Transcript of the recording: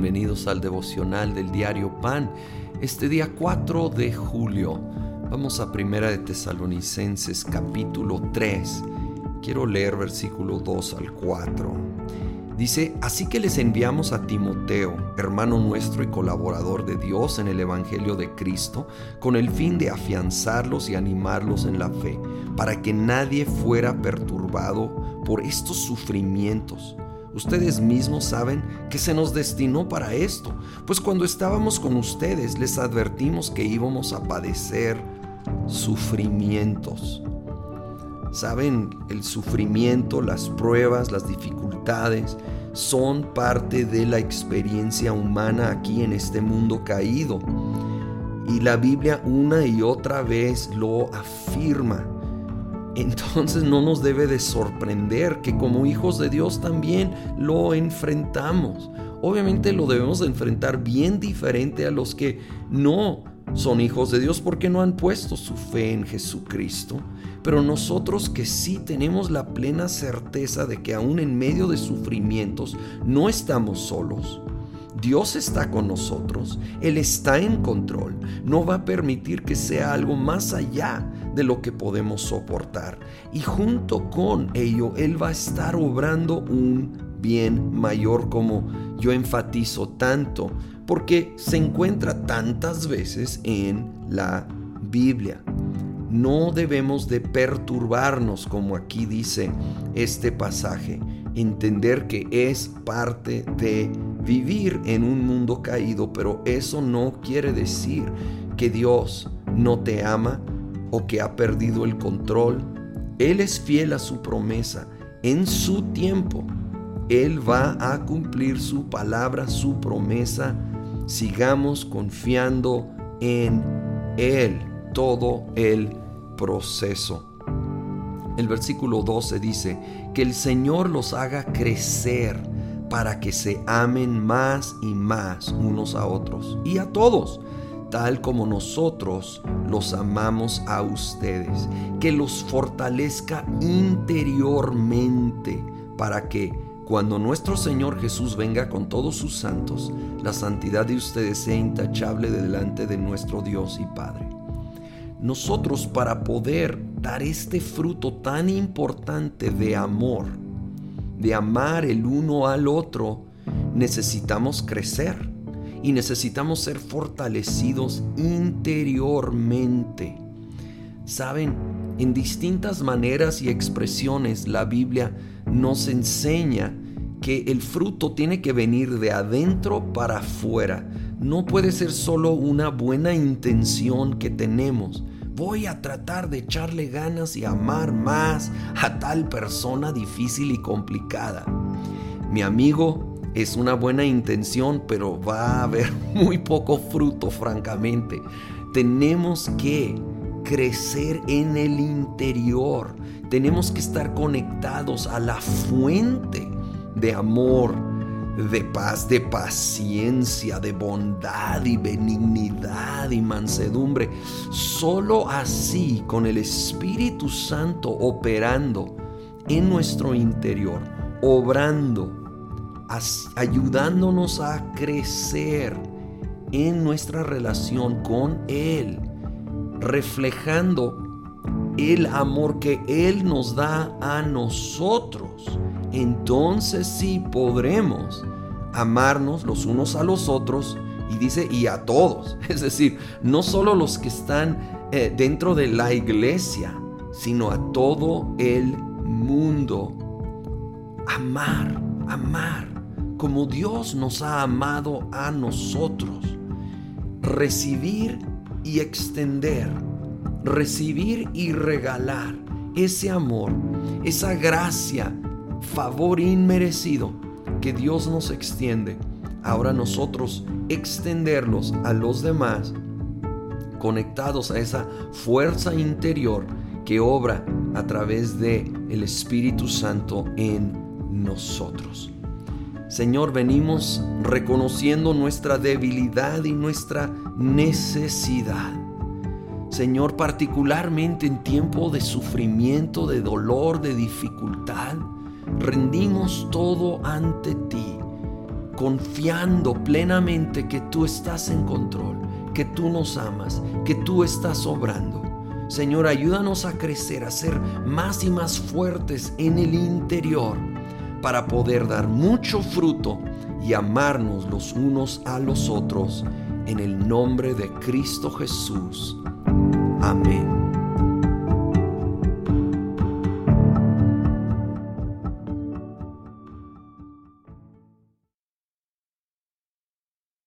Bienvenidos al devocional del diario Pan. Este día 4 de julio vamos a Primera de Tesalonicenses capítulo 3. Quiero leer versículo 2 al 4. Dice, así que les enviamos a Timoteo, hermano nuestro y colaborador de Dios en el Evangelio de Cristo, con el fin de afianzarlos y animarlos en la fe, para que nadie fuera perturbado por estos sufrimientos Ustedes mismos saben que se nos destinó para esto, pues cuando estábamos con ustedes les advertimos que íbamos a padecer sufrimientos. Saben, el sufrimiento, las pruebas, las dificultades son parte de la experiencia humana aquí en este mundo caído. Y la Biblia una y otra vez lo afirma entonces no nos debe de sorprender que como hijos de Dios también lo enfrentamos. Obviamente lo debemos de enfrentar bien diferente a los que no son hijos de Dios porque no han puesto su fe en Jesucristo. Pero nosotros que sí tenemos la plena certeza de que aún en medio de sufrimientos no estamos solos, Dios está con nosotros, Él está en control, no va a permitir que sea algo más allá de lo que podemos soportar. Y junto con ello, Él va a estar obrando un bien mayor como yo enfatizo tanto, porque se encuentra tantas veces en la Biblia. No debemos de perturbarnos como aquí dice este pasaje, entender que es parte de vivir en un mundo caído, pero eso no quiere decir que Dios no te ama o que ha perdido el control. Él es fiel a su promesa. En su tiempo, Él va a cumplir su palabra, su promesa. Sigamos confiando en Él todo el proceso. El versículo 12 dice, que el Señor los haga crecer para que se amen más y más unos a otros y a todos, tal como nosotros los amamos a ustedes, que los fortalezca interiormente para que cuando nuestro Señor Jesús venga con todos sus santos, la santidad de ustedes sea intachable delante de nuestro Dios y Padre. Nosotros para poder dar este fruto tan importante de amor, de amar el uno al otro, necesitamos crecer y necesitamos ser fortalecidos interiormente. Saben, en distintas maneras y expresiones la Biblia nos enseña que el fruto tiene que venir de adentro para afuera. No puede ser solo una buena intención que tenemos, voy a tratar de echarle ganas y amar más a tal persona difícil y complicada. Mi amigo es una buena intención, pero va a haber muy poco fruto, francamente. Tenemos que crecer en el interior. Tenemos que estar conectados a la fuente de amor, de paz, de paciencia, de bondad y benignidad y mansedumbre. Solo así, con el Espíritu Santo operando en nuestro interior, obrando, ayudándonos a crecer en nuestra relación con Él, reflejando el amor que Él nos da a nosotros entonces sí podremos amarnos los unos a los otros y dice y a todos, es decir, no solo los que están eh, dentro de la iglesia, sino a todo el mundo. Amar, amar, como Dios nos ha amado a nosotros. Recibir y extender, recibir y regalar ese amor, esa gracia favor inmerecido que Dios nos extiende, ahora nosotros extenderlos a los demás, conectados a esa fuerza interior que obra a través de el Espíritu Santo en nosotros. Señor, venimos reconociendo nuestra debilidad y nuestra necesidad. Señor, particularmente en tiempo de sufrimiento, de dolor, de dificultad, rendimos todo ante ti. confiando plenamente que tú estás en control, que tú nos amas, que tú estás obrando. Señor, ayúdanos a crecer, a ser más y más fuertes en el interior para poder dar mucho fruto y amarnos los unos a los otros en el nombre de Cristo Jesús. Amén.